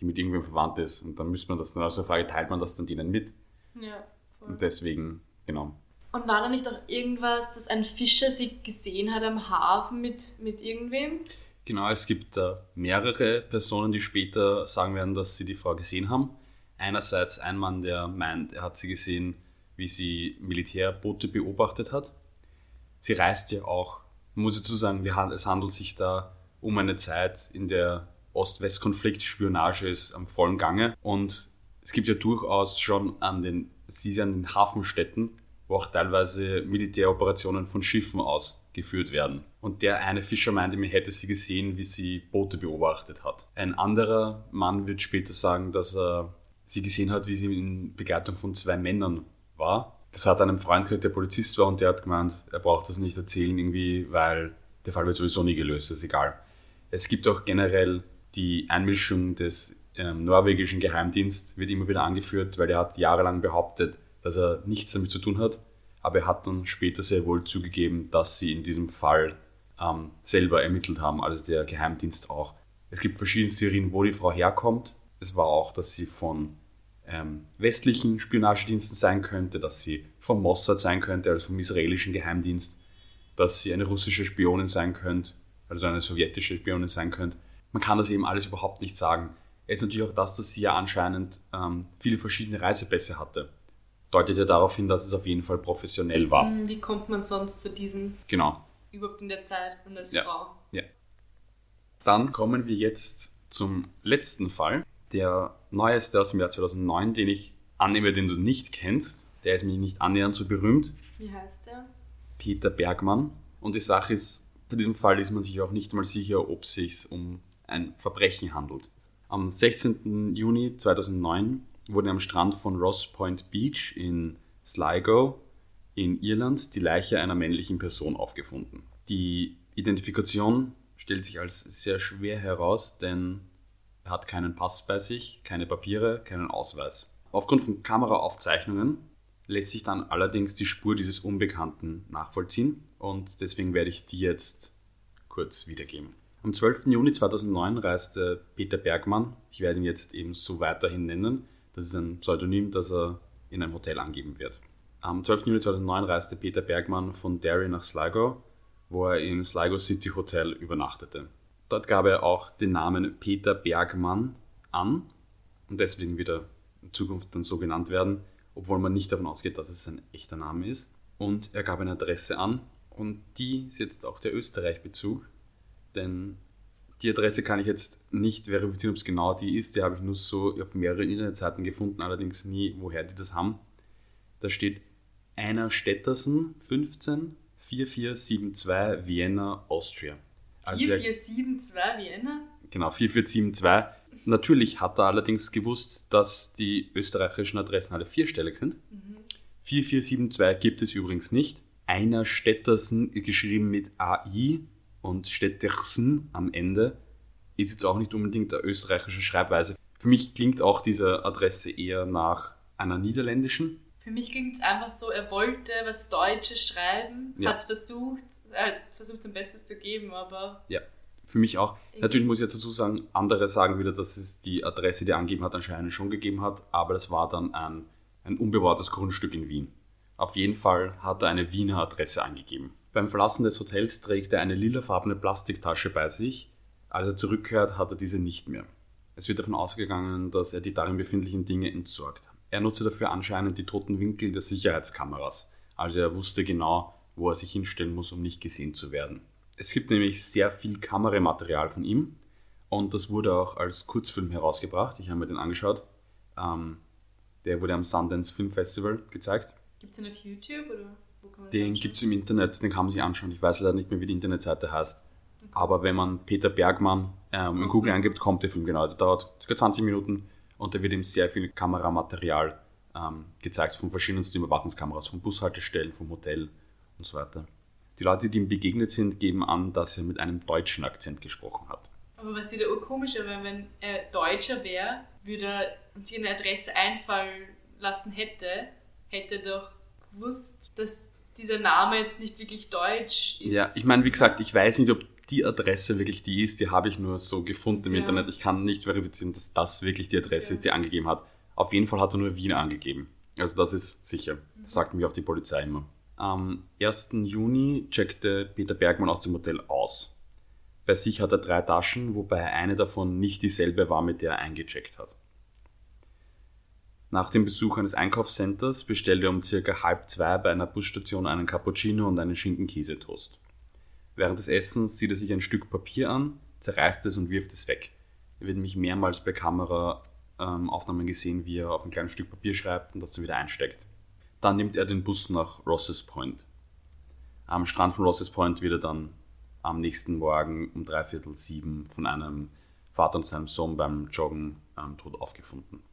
die mit irgendwem verwandt ist und dann müsste man das dann aus der Frage, teilt man das dann denen mit? Ja. Voll. Und deswegen, genau. Und war da nicht auch irgendwas, dass ein Fischer sie gesehen hat am Hafen mit, mit irgendwem? Genau, es gibt äh, mehrere Personen, die später sagen werden, dass sie die Frau gesehen haben. Einerseits ein Mann, der meint, er hat sie gesehen, wie sie Militärboote beobachtet hat. Sie reist ja auch, muss ich dazu sagen, es handelt sich da um eine Zeit, in der Ost-West-Konflikt, Spionage ist am vollen Gange. Und es gibt ja durchaus schon an den, an den Hafenstädten, wo auch teilweise Militäroperationen von Schiffen ausgeführt werden. Und der eine Fischer meinte mir, hätte sie gesehen, wie sie Boote beobachtet hat. Ein anderer Mann wird später sagen, dass er sie gesehen hat, wie sie in Begleitung von zwei Männern war. Das hat einem Freund gehört, der Polizist war und der hat gemeint, er braucht das nicht erzählen irgendwie, weil der Fall wird sowieso nie gelöst, ist egal. Es gibt auch generell die Einmischung des ähm, norwegischen Geheimdienstes, wird immer wieder angeführt, weil er hat jahrelang behauptet, dass er nichts damit zu tun hat. Aber er hat dann später sehr wohl zugegeben, dass sie in diesem Fall ähm, selber ermittelt haben, also der Geheimdienst auch. Es gibt verschiedene Theorien, wo die Frau herkommt. Es war auch, dass sie von ähm, westlichen Spionagediensten sein könnte, dass sie vom Mossad sein könnte, also vom israelischen Geheimdienst, dass sie eine russische Spionin sein könnte also eine sowjetische Spionin sein könnte. Man kann das eben alles überhaupt nicht sagen. Es ist natürlich auch das, dass sie ja anscheinend ähm, viele verschiedene Reisepässe hatte. Deutet ja darauf hin, dass es auf jeden Fall professionell war. Hm, wie kommt man sonst zu diesen? Genau. Überhaupt in der Zeit und als ja. Frau. Ja. Dann kommen wir jetzt zum letzten Fall. Der neueste aus dem Jahr 2009, den ich annehme, den du nicht kennst. Der ist nämlich nicht annähernd so berühmt. Wie heißt der? Peter Bergmann. Und die Sache ist, bei diesem Fall ist man sich auch nicht mal sicher, ob es sich um ein Verbrechen handelt. Am 16. Juni 2009 wurde am Strand von Ross Point Beach in Sligo in Irland die Leiche einer männlichen Person aufgefunden. Die Identifikation stellt sich als sehr schwer heraus, denn er hat keinen Pass bei sich, keine Papiere, keinen Ausweis. Aufgrund von Kameraaufzeichnungen lässt sich dann allerdings die Spur dieses Unbekannten nachvollziehen und deswegen werde ich die jetzt kurz wiedergeben. Am 12. Juni 2009 reiste Peter Bergmann, ich werde ihn jetzt eben so weiterhin nennen, das ist ein Pseudonym, das er in einem Hotel angeben wird. Am 12. Juni 2009 reiste Peter Bergmann von Derry nach Sligo, wo er im Sligo City Hotel übernachtete. Dort gab er auch den Namen Peter Bergmann an und deswegen wieder in Zukunft dann so genannt werden, obwohl man nicht davon ausgeht, dass es sein echter Name ist. Und er gab eine Adresse an und die ist jetzt auch der Österreich-Bezug, denn die Adresse kann ich jetzt nicht verifizieren, ob es genau die ist. Die habe ich nur so auf mehreren Internetseiten gefunden, allerdings nie, woher die das haben. Da steht einer Stettersen 15 4472 Vienna, Austria. Also 4472 Vienna? Genau, 4472. Natürlich hat er allerdings gewusst, dass die österreichischen Adressen alle vierstellig sind. Mhm. 4472 gibt es übrigens nicht. Einer Stettersen geschrieben mit AI und Stettersen am Ende ist jetzt auch nicht unbedingt der österreichische Schreibweise. Für mich klingt auch diese Adresse eher nach einer niederländischen. Für mich klingt es einfach so, er wollte was Deutsches schreiben, ja. hat es versucht, er hat versucht sein Bestes zu geben, aber. Ja, für mich auch. Natürlich muss ich jetzt dazu sagen, andere sagen wieder, dass es die Adresse, die er angegeben hat, anscheinend schon gegeben hat, aber das war dann ein, ein unbebautes Grundstück in Wien. Auf jeden Fall hat er eine Wiener Adresse angegeben. Beim Verlassen des Hotels trägt er eine lilafarbene Plastiktasche bei sich. Als er zurückkehrt, hat er diese nicht mehr. Es wird davon ausgegangen, dass er die darin befindlichen Dinge entsorgt. Er nutzte dafür anscheinend die toten Winkel der Sicherheitskameras. Also er wusste genau, wo er sich hinstellen muss, um nicht gesehen zu werden. Es gibt nämlich sehr viel Kameramaterial von ihm und das wurde auch als Kurzfilm herausgebracht. Ich habe mir den angeschaut. Ähm, der wurde am Sundance Film Festival gezeigt. Gibt es den auf YouTube oder wo kann man Den gibt es im Internet, den kann man sich anschauen. Ich weiß leider nicht mehr, wie die Internetseite heißt. Okay. Aber wenn man Peter Bergmann ähm, in Google eingibt, kommt der Film genau. Der dauert ca. 20 Minuten und da wird ihm sehr viel Kameramaterial ähm, gezeigt von verschiedensten Überwachungskameras, von Bushaltestellen, vom Hotel und so weiter. Die Leute, die ihm begegnet sind, geben an, dass er mit einem deutschen Akzent gesprochen hat. Aber was wieder urkomischer wäre, wenn er Deutscher wäre, würde er uns hier eine Adresse einfallen lassen hätte, hätte doch gewusst, dass dieser Name jetzt nicht wirklich deutsch ist. Ja, ich meine, wie gesagt, ich weiß nicht, ob die Adresse wirklich die ist, die habe ich nur so gefunden im ja. Internet. Ich kann nicht verifizieren, dass das wirklich die Adresse ja. ist, die er angegeben hat. Auf jeden Fall hat er nur Wien angegeben. Also das ist sicher. Das sagt mir auch die Polizei immer. Am 1. Juni checkte Peter Bergmann aus dem Hotel aus. Bei sich hat er drei Taschen, wobei eine davon nicht dieselbe war, mit der er eingecheckt hat. Nach dem Besuch eines Einkaufscenters bestellte er um circa halb zwei bei einer Busstation einen Cappuccino und einen Schinken-Käsetoast. Während des Essens sieht er sich ein Stück Papier an, zerreißt es und wirft es weg. Er wird nämlich mehrmals bei Kameraaufnahmen ähm, gesehen, wie er auf ein kleines Stück Papier schreibt und das dann wieder einsteckt. Dann nimmt er den Bus nach Rosses Point. Am Strand von Rosses Point wird er dann am nächsten Morgen um dreiviertel sieben von einem Vater und seinem Sohn beim Joggen ähm, tot aufgefunden.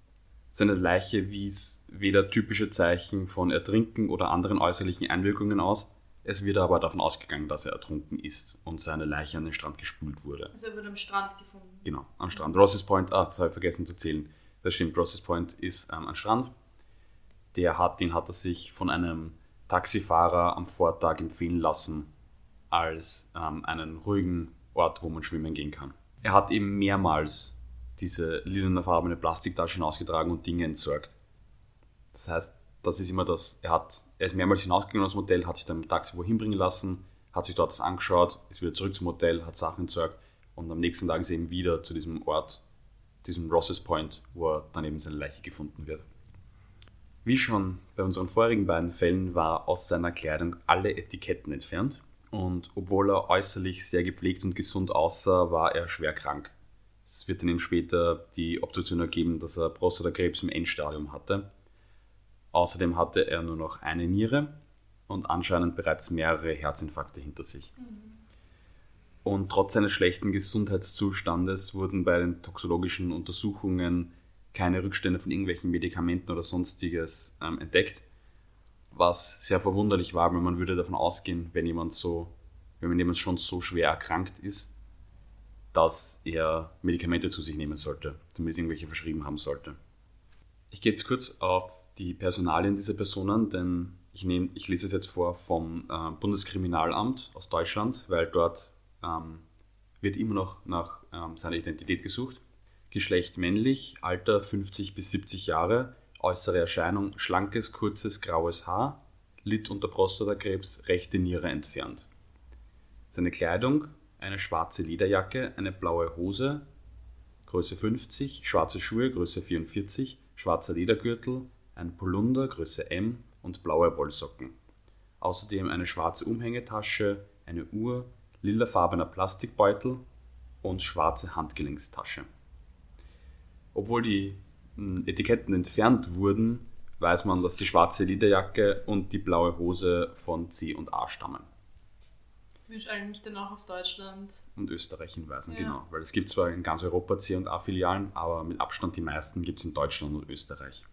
Seine Leiche wies weder typische Zeichen von Ertrinken oder anderen äußerlichen Einwirkungen aus, es wird aber davon ausgegangen, dass er ertrunken ist und seine Leiche an den Strand gespült wurde. Also er wurde am Strand gefunden. Genau, am Strand. Rosses Point, ah, das habe ich vergessen zu zählen. Das stimmt, Rosses Point ist ähm, ein Strand. Der hat, den hat er sich von einem Taxifahrer am Vortag empfehlen lassen als ähm, einen ruhigen Ort, wo man schwimmen gehen kann. Er hat eben mehrmals diese lilafarbene Plastiktaschen ausgetragen und Dinge entsorgt. Das heißt, das ist immer das, er, hat, er ist mehrmals hinausgegangen aus dem Hotel, hat sich dann im Taxi wohin bringen lassen, hat sich dort das angeschaut, ist wieder zurück zum Hotel, hat Sachen entsorgt und am nächsten Tag ist er eben wieder zu diesem Ort, diesem Rosses Point, wo er dann eben seine Leiche gefunden wird. Wie schon bei unseren vorigen beiden Fällen war aus seiner Kleidung alle Etiketten entfernt und obwohl er äußerlich sehr gepflegt und gesund aussah, war er schwer krank. Es wird dann eben später die Obduktion ergeben, dass er Prostatakrebs im Endstadium hatte Außerdem hatte er nur noch eine Niere und anscheinend bereits mehrere Herzinfarkte hinter sich. Und trotz seines schlechten Gesundheitszustandes wurden bei den toxologischen Untersuchungen keine Rückstände von irgendwelchen Medikamenten oder sonstiges ähm, entdeckt, was sehr verwunderlich war, weil man würde davon ausgehen, wenn jemand so, wenn jemand schon so schwer erkrankt ist, dass er Medikamente zu sich nehmen sollte, damit irgendwelche verschrieben haben sollte. Ich gehe jetzt kurz auf die Personalien dieser Personen, denn ich, nehme, ich lese es jetzt vor vom äh, Bundeskriminalamt aus Deutschland, weil dort ähm, wird immer noch nach ähm, seiner Identität gesucht. Geschlecht männlich, Alter 50 bis 70 Jahre, äußere Erscheinung schlankes, kurzes, graues Haar, litt unter Prostatakrebs, rechte Niere entfernt. Seine Kleidung, eine schwarze Lederjacke, eine blaue Hose, Größe 50, schwarze Schuhe, Größe 44, schwarzer Ledergürtel, ein Polunder, Größe M und blaue Wollsocken. Außerdem eine schwarze Umhängetasche, eine Uhr, lilafarbener Plastikbeutel und schwarze Handgelenkstasche. Obwohl die hm, Etiketten entfernt wurden, weiß man, dass die schwarze Lederjacke und die blaue Hose von C und A stammen. Würde eigentlich dann auch auf Deutschland und Österreich hinweisen, Ja. genau. Weil es gibt zwar in ganz Europa C und A-Filialen, aber mit Abstand die meisten gibt es in Deutschland und Österreich.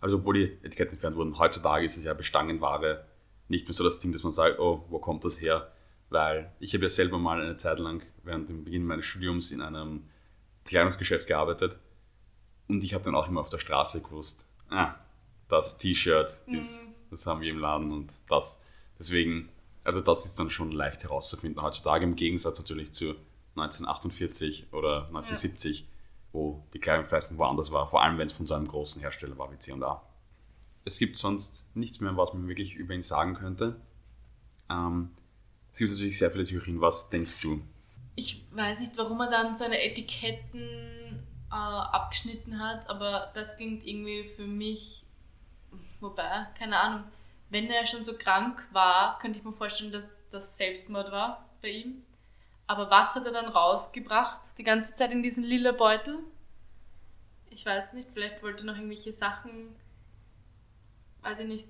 Also obwohl die Etiketten entfernt wurden, heutzutage ist es ja Bestangenware nicht mehr so das Ding, dass man sagt, oh, wo kommt das her? Weil ich habe ja selber mal eine Zeit lang während dem Beginn meines Studiums in einem Kleidungsgeschäft gearbeitet und ich habe dann auch immer auf der Straße gewusst, ah, das T-Shirt ist, das haben wir im Laden und das. Deswegen, also das ist dann schon leicht herauszufinden heutzutage im Gegensatz natürlich zu 1948 oder 1970, wo die Kleidung vielleicht von woanders war, vor allem wenn es von so einem großen Hersteller war wie C&A. Es gibt sonst nichts mehr, was man wirklich über ihn sagen könnte. Ähm, es gibt natürlich sehr viele Theorien. Was denkst du? Ich weiß nicht, warum er dann seine Etiketten äh, abgeschnitten hat, aber das klingt irgendwie für mich, wobei, keine Ahnung, wenn er schon so krank war, könnte ich mir vorstellen, dass das Selbstmord war bei ihm. Aber was hat er dann rausgebracht, die ganze Zeit in diesen lila Beutel? Ich weiß nicht, vielleicht wollte er noch irgendwelche Sachen, weiß ich nicht,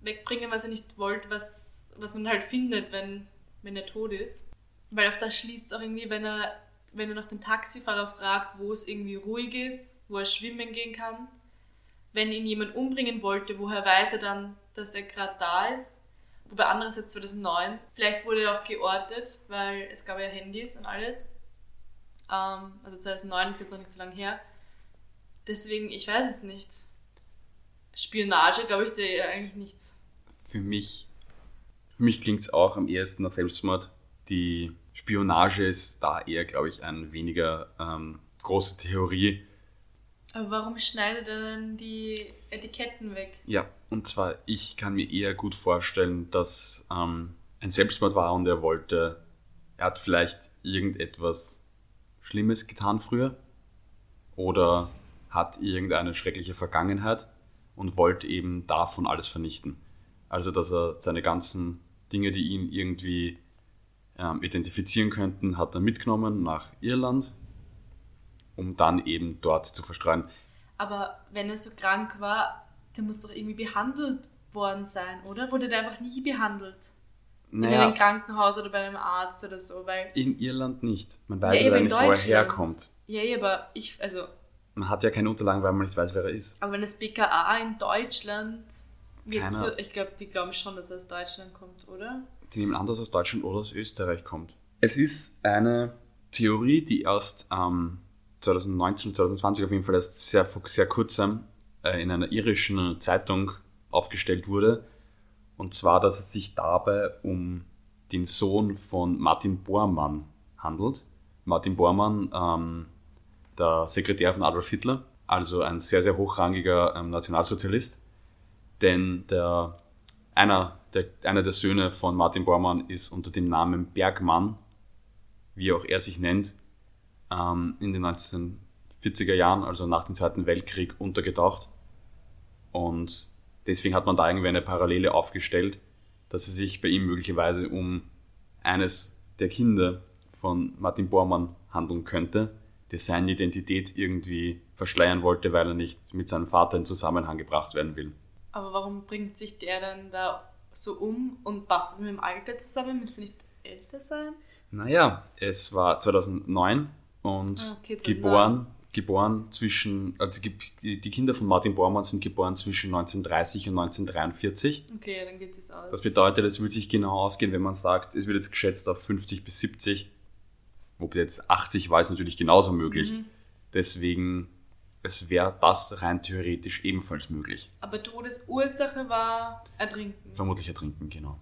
wegbringen, was er nicht wollte, was, was man halt findet, wenn, wenn er tot ist. Weil auf das schließt es auch irgendwie, wenn er, wenn er noch den Taxifahrer fragt, wo es irgendwie ruhig ist, wo er schwimmen gehen kann. Wenn ihn jemand umbringen wollte, woher weiß er dann, dass er gerade da ist? Wobei andererseits 2009, vielleicht wurde er auch geortet, weil es gab ja Handys und alles. Ähm, also 2009 ist jetzt noch nicht so lange her. Deswegen, ich weiß es nicht. Spionage, glaube ich, der eigentlich nichts. Für mich, für mich klingt es auch am ehesten nach Selbstmord. Die Spionage ist da eher, glaube ich, eine weniger ähm, große Theorie. Aber warum schneidet er dann die Etiketten weg? Ja, und zwar, ich kann mir eher gut vorstellen, dass ähm, ein Selbstmord war und er wollte, er hat vielleicht irgendetwas Schlimmes getan früher oder hat irgendeine schreckliche Vergangenheit und wollte eben davon alles vernichten. Also, dass er seine ganzen Dinge, die ihn irgendwie ähm, identifizieren könnten, hat er mitgenommen nach Irland, um dann eben dort zu verstreuen. Aber wenn er so krank war, der muss doch irgendwie behandelt worden sein, oder? Wurde der einfach nie behandelt? In einem Krankenhaus oder bei einem Arzt oder so, weil. In Irland nicht. Man weiß Ja, ja, nicht, wo er herkommt. Ja, ja, aber ich, also, Man hat ja keine Unterlagen, weil man nicht weiß, wer er ist. aber wenn das BKA in Deutschland. Wird Keiner- so, ich glaube, die glauben schon, dass er aus Deutschland kommt, oder? Die nehmen an, dass er aus Deutschland oder aus Österreich kommt. Es ist eine Theorie, die erst ähm, 2019, 2020 auf jeden Fall erst sehr, sehr kurzem in einer irischen Zeitung aufgestellt wurde. Und zwar, dass es sich dabei um den Sohn von Martin Bormann handelt. Martin Bormann, ähm, der Sekretär von Adolf Hitler, also ein sehr, sehr hochrangiger ähm, Nationalsozialist. Denn der, einer, der, einer der Söhne von Martin Bormann ist unter dem Namen Bergmann, wie auch er sich nennt, ähm, in den 1940er Jahren, also nach dem Zweiten Weltkrieg, untergetaucht. Und deswegen hat man da irgendwie eine Parallele aufgestellt, dass es sich bei ihm möglicherweise um eines der Kinder von Martin Bormann handeln könnte, der seine Identität irgendwie verschleiern wollte, weil er nicht mit seinem Vater in Zusammenhang gebracht werden will. Aber warum bringt sich der dann da so um und passt es mit dem Alter zusammen? Müsste nicht älter sein? Naja, es war 2009 und Ah, okay, 2009. geboren, geboren zwischen, also die Kinder von Martin Bormann sind geboren zwischen 1930 und 1943. Okay, dann geht es aus. Das bedeutet, es würde sich genau ausgehen, wenn man sagt, es wird jetzt geschätzt auf 50 bis 70. Ob jetzt 80 war, ist natürlich genauso möglich. Mhm. Deswegen, es wäre das rein theoretisch ebenfalls möglich. Aber Todesursache war Ertrinken. Vermutlich ertrinken, genau.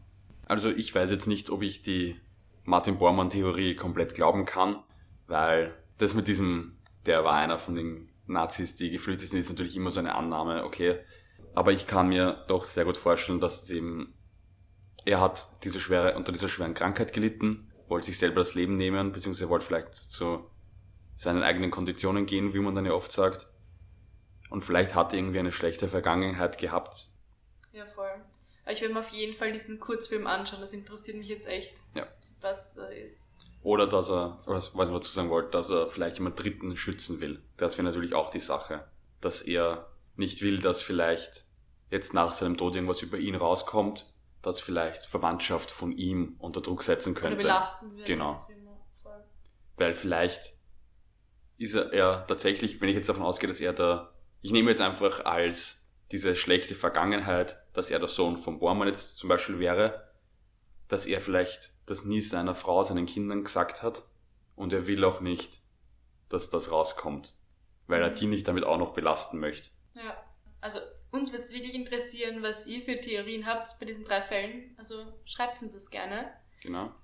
Also ich weiß jetzt nicht, ob ich die Martin Bormann-Theorie komplett glauben kann, weil das mit diesem, der war einer von den Nazis, die geflüchtet sind, ist natürlich immer so eine Annahme, okay. Aber ich kann mir doch sehr gut vorstellen, dass es eben, er hat diese schwere, unter dieser schweren Krankheit gelitten, wollte sich selber das Leben nehmen, beziehungsweise wollte vielleicht zu seinen eigenen Konditionen gehen, wie man dann ja oft sagt. Und vielleicht hat er irgendwie eine schlechte Vergangenheit gehabt, Ja, voll. Aber ich will mir auf jeden Fall diesen Kurzfilm anschauen. Das interessiert mich jetzt echt, Ja. was da ist. Oder dass er, oder was ich dazu sagen wollte, dass er vielleicht jemand Dritten schützen will. Das wäre natürlich auch die Sache. Dass er nicht will, dass vielleicht jetzt nach seinem Tod irgendwas über ihn rauskommt, das vielleicht Verwandtschaft von ihm unter Druck setzen Oder könnte. belasten wir. Genau. Weil vielleicht ist er, er tatsächlich, wenn ich jetzt davon ausgehe, dass er der, ich nehme jetzt einfach als diese schlechte Vergangenheit, dass er der Sohn von Bormann jetzt zum Beispiel wäre, dass er vielleicht das nie seiner Frau, seinen Kindern gesagt hat und er will auch nicht, dass das rauskommt, weil er die nicht damit auch noch belasten möchte. Ja. Also uns wird es wirklich interessieren, was ihr für Theorien habt bei diesen drei Fällen. Also schreibt uns das gerne. Genau.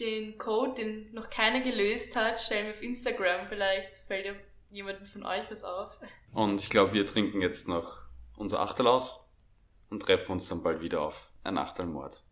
Den Code, den noch keiner gelöst hat, stellen wir auf Instagram. Vielleicht fällt ja jemandem von euch was auf. Und ich glaube, wir trinken jetzt noch unser Achtel aus und treffen uns dann bald wieder auf ein Achtelmord.